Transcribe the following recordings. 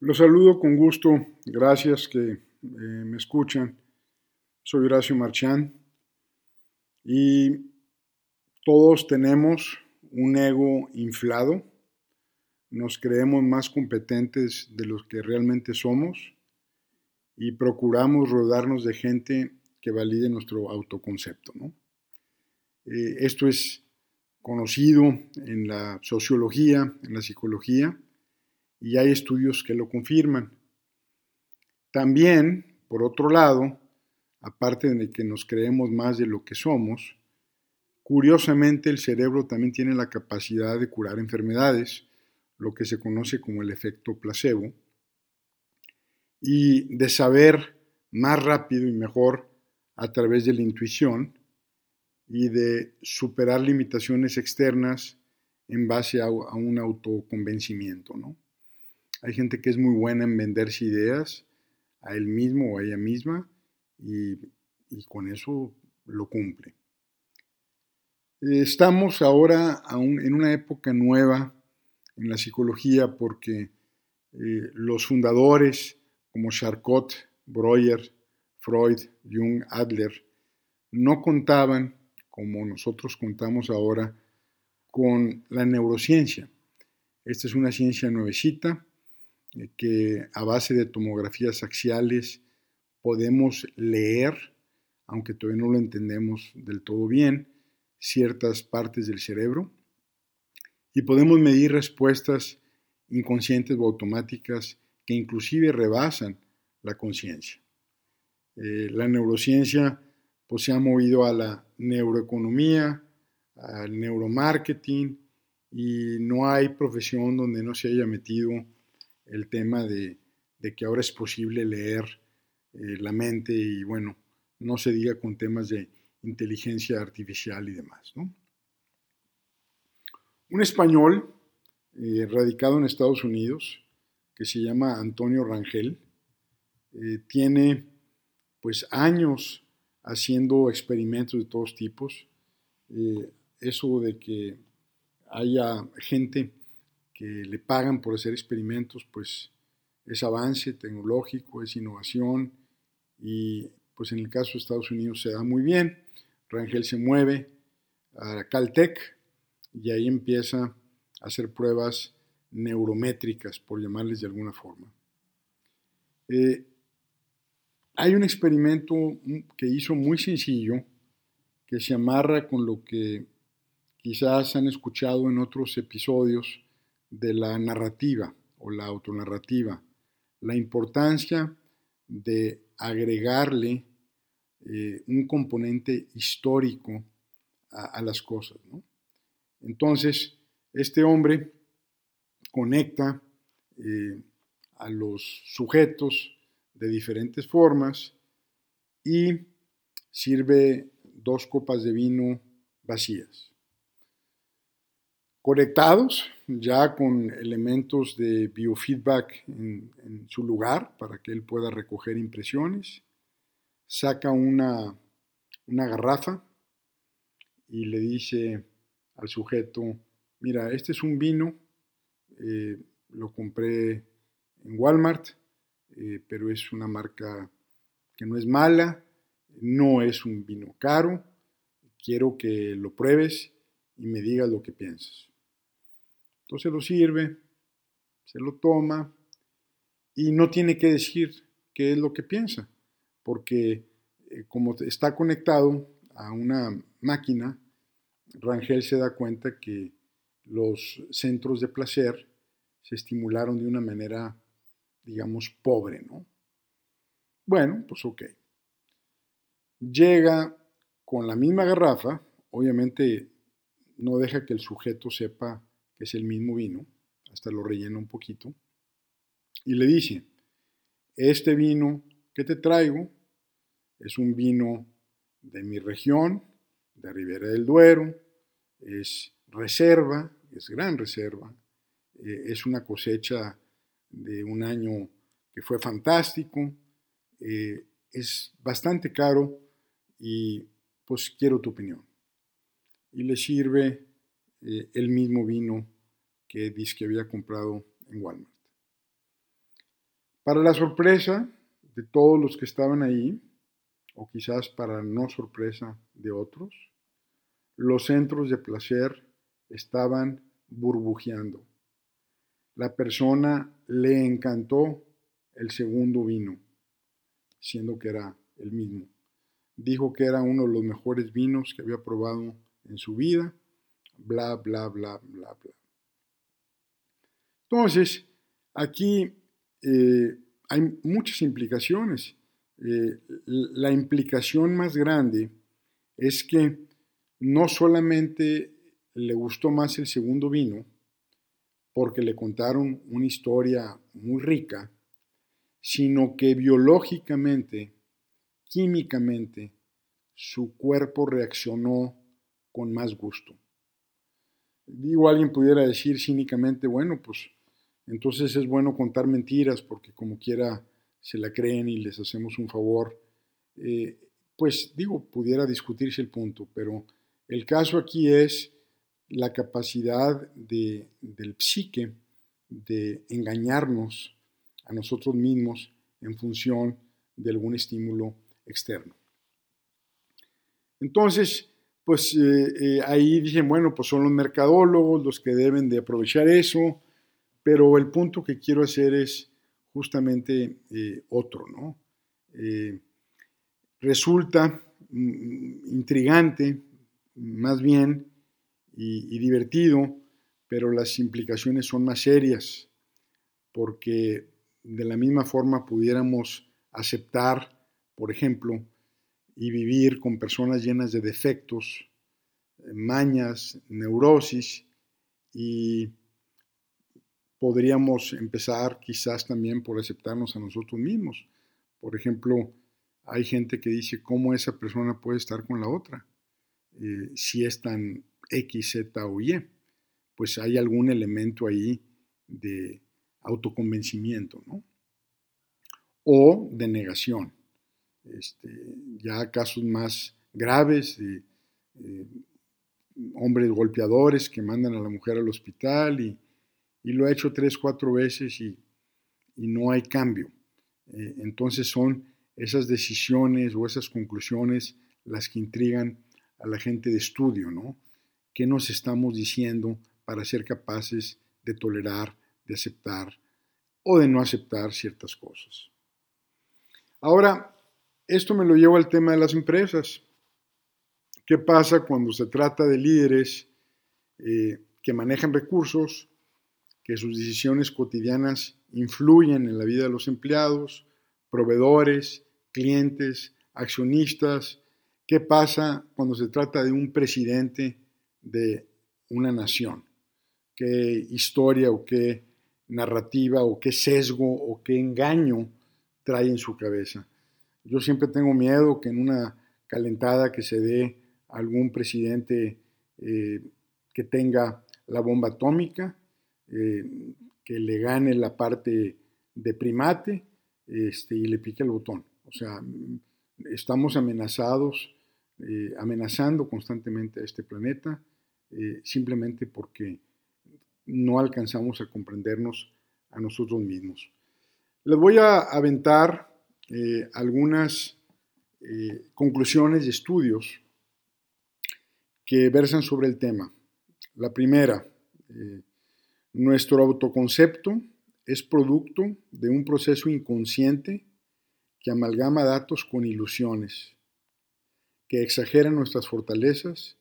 Los saludo con gusto, gracias que eh, me escuchan. Soy Horacio Marchán y todos tenemos un ego inflado, nos creemos más competentes de los que realmente somos y procuramos rodarnos de gente que valide nuestro autoconcepto. Eh, esto es conocido en la sociología, en la psicología, y hay estudios que lo confirman. También, por otro lado, aparte de que nos creemos más de lo que somos, curiosamente el cerebro también tiene la capacidad de curar enfermedades, lo que se conoce como el efecto placebo, y de saber más rápido y mejor a través de la intuición y de superar limitaciones externas en base a, un autoconvencimiento. ¿no? Hay gente que es muy buena en venderse ideas a él mismo o a ella misma y, con eso lo cumple. Estamos ahora en una época nueva en la psicología porque eh, los fundadores como Charcot, Breuer, Freud, Jung, Adler, no contaban, como nosotros contamos ahora, con la neurociencia. Esta es una ciencia nuevecita que a base de tomografías axiales podemos leer, aunque todavía no lo entendemos del todo bien, ciertas partes del cerebro y podemos medir respuestas inconscientes o automáticas que inclusive rebasan la conciencia. Eh, la neurociencia pues, se ha movido a la neuroeconomía, al neuromarketing y no hay profesión donde no se haya metido el tema de, que ahora es posible leer eh, la mente y bueno, no se diga con temas de inteligencia artificial y demás. Un español eh, radicado en Estados Unidos, que se llama Antonio Rangel, eh, tiene pues años haciendo experimentos de todos tipos. eso de que haya gente que le pagan por hacer experimentos, pues es avance tecnológico, es innovación y pues en el caso de Estados Unidos se da muy bien. Rangel se mueve a Caltech y ahí empieza a hacer pruebas neurométricas, por llamarles de alguna forma. Eh, hay un experimento que hizo muy sencillo que se amarra con lo que quizás han escuchado en otros episodios de la narrativa o la autonarrativa, la importancia de agregarle eh, un componente histórico a, las cosas. Entonces, este hombre conecta eh, a los sujetos de diferentes formas y sirve dos copas de vino vacías conectados ya con elementos de biofeedback en, su lugar para que él pueda recoger impresiones. Saca una, una garrafa y le dice al sujeto, mira, este es un vino, eh, lo compré en Walmart, eh, pero es una marca que no es mala, no es un vino caro, quiero que lo pruebes y me digas lo que piensas. Entonces lo sirve, se lo toma y no tiene que decir qué es lo que piensa, porque eh, como está conectado a una máquina, Rangel se da cuenta que los centros de placer se estimularon de una manera, digamos, pobre, ¿no? Bueno, pues ok. Llega con la misma garrafa, obviamente no deja que el sujeto sepa que es el mismo vino, hasta lo rellena un poquito, y le dice, este vino que te traigo es un vino de mi región, de Ribera del Duero, es reserva, es gran reserva, eh, es una cosecha de un año que fue fantástico, eh, es bastante caro y pues quiero tu opinión. Y le sirve eh, el mismo vino que dice que había comprado en Walmart. Para la sorpresa de todos los que estaban ahí, o quizás para no sorpresa de otros, los centros de placer estaban burbujeando. La persona le encantó el segundo vino, siendo que era el mismo. Dijo que era uno de los mejores vinos que había probado en su vida, bla, bla, bla, bla, bla. Entonces, aquí eh, hay muchas implicaciones. Eh, la implicación más grande es que no solamente le gustó más el segundo vino, porque le contaron una historia muy rica, sino que biológicamente, químicamente, su cuerpo reaccionó con más gusto. Digo, alguien pudiera decir cínicamente, bueno, pues entonces es bueno contar mentiras porque como quiera se la creen y les hacemos un favor. Eh, pues digo, pudiera discutirse el punto, pero el caso aquí es la capacidad de, del psique de engañarnos a nosotros mismos en función de algún estímulo externo. Entonces, pues eh, eh, ahí dicen, bueno, pues son los mercadólogos los que deben de aprovechar eso, pero el punto que quiero hacer es justamente eh, otro, ¿no? resulta mm, intrigante, más bien, y, divertido, pero las implicaciones son más serias, porque de la misma forma pudiéramos aceptar, por ejemplo, y vivir con personas llenas de defectos, mañas, neurosis, y podríamos empezar quizás también por aceptarnos a nosotros mismos. Por ejemplo, hay gente que dice cómo esa persona puede estar con la otra, eh, si es tan X, Z o Y, pues hay algún elemento ahí de autoconvencimiento, ¿no? O de negación. Este, ya casos más graves de hombres golpeadores que mandan a la mujer al hospital y, lo ha hecho tres, cuatro veces y, no hay cambio. Eh, entonces son esas decisiones o esas conclusiones las que intrigan a la gente de estudio, ¿no? ¿Qué nos estamos diciendo para ser capaces de tolerar, de aceptar o de no aceptar ciertas cosas? Ahora, esto me lo llevo al tema de las empresas. ¿Qué pasa cuando se trata de líderes eh, que manejan recursos, que sus decisiones cotidianas influyen en la vida de los empleados, proveedores, clientes, accionistas? ¿Qué pasa cuando se trata de un presidente de una nación, qué historia o qué narrativa o qué sesgo o qué engaño trae en su cabeza. Yo siempre tengo miedo que en una calentada que se dé algún presidente eh, que tenga la bomba atómica, eh, que le gane la parte de primate este, y le pique el botón. O sea, estamos amenazados, eh, amenazando constantemente a este planeta simplemente porque no alcanzamos a comprendernos a nosotros mismos. Les voy a aventar eh, algunas eh, conclusiones de estudios que versan sobre el tema. La primera, nuestro autoconcepto es producto de un proceso inconsciente que amalgama datos con ilusiones, que exagera nuestras fortalezas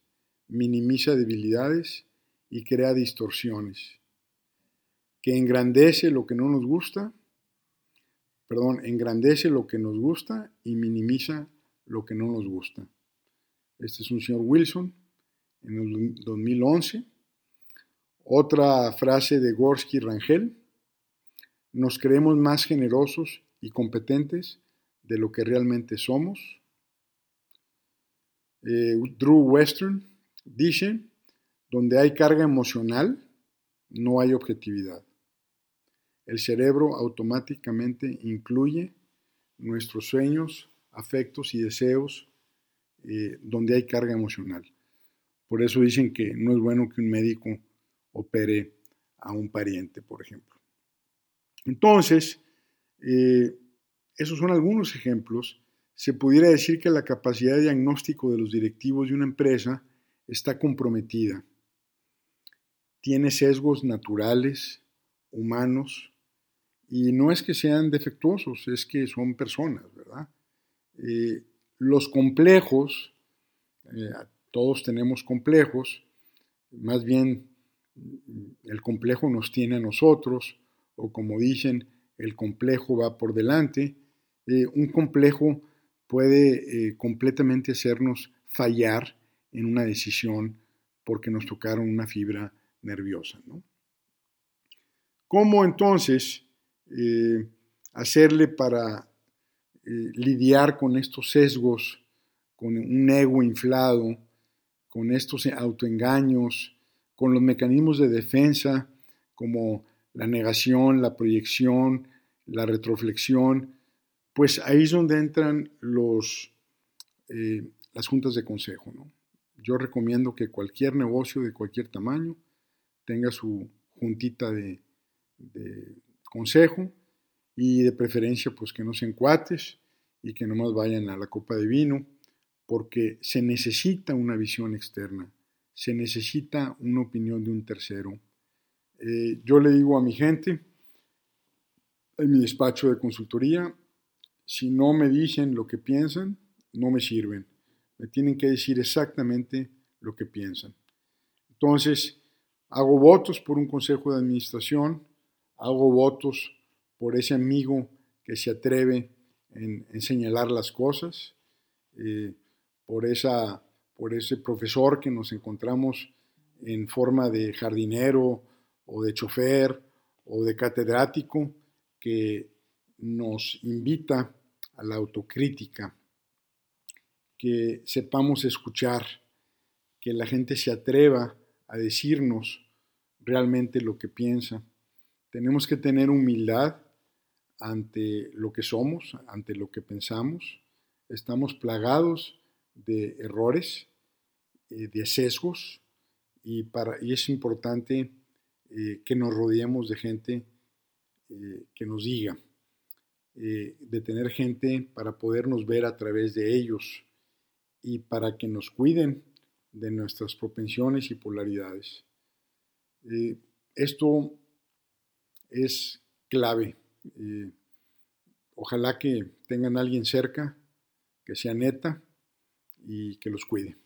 minimiza debilidades y crea distorsiones, que engrandece lo que no nos gusta, perdón, engrandece lo que nos gusta y minimiza lo que no nos gusta. Este es un señor Wilson en el 2011. Otra frase de Gorsky Rangel, nos creemos más generosos y competentes de lo que realmente somos. Eh, Drew Western, Dice, donde hay carga emocional, no hay objetividad. El cerebro automáticamente incluye nuestros sueños, afectos y deseos eh, donde hay carga emocional. Por eso dicen que no es bueno que un médico opere a un pariente, por ejemplo. Entonces, Eh, esos son algunos ejemplos. Se pudiera decir que la capacidad de diagnóstico de los directivos de una empresa está comprometida. Tiene sesgos naturales, humanos, y no es que sean defectuosos, es que son personas, ¿verdad? Eh, los complejos, eh, todos tenemos complejos, más bien el complejo nos tiene a nosotros, o como dicen, el complejo va por delante. Eh, un complejo puede completamente hacernos fallar en una decisión porque nos tocaron una fibra nerviosa. ¿no? ¿Cómo entonces eh, hacerle para eh, lidiar con estos sesgos, con un ego inflado, con estos autoengaños, con los mecanismos de defensa como la negación, la proyección, la retroflexión, pues ahí es donde entran los, eh, las juntas de consejo. Yo recomiendo que cualquier negocio de cualquier tamaño tenga su juntita de, de consejo y de preferencia pues que no sean cuates y que no más vayan a la copa de vino porque se necesita una visión externa, se necesita una opinión de un tercero. Eh, yo le digo a mi gente en mi despacho de consultoría, si no me dicen lo que piensan, no me sirven. Me tienen que decir exactamente lo que piensan. Entonces, hago votos por un consejo de administración, hago votos por ese amigo que se atreve en, señalar las cosas, eh, por, esa, por ese profesor que nos encontramos en forma de jardinero o de chofer o de catedrático que nos invita a la autocrítica, que sepamos escuchar, que la gente se atreva a decirnos realmente lo que piensa tenemos que tener humildad ante lo que somos, ante lo que pensamos. Estamos plagados de errores, eh, de sesgos, y, para, y es importante eh, que nos rodeemos de gente eh, que nos diga, de tener gente para podernos ver a través de ellos y para que nos cuiden de nuestras propensiones y polaridades. esto es clave. ojalá que tengan a alguien cerca que sea neta y que los cuide.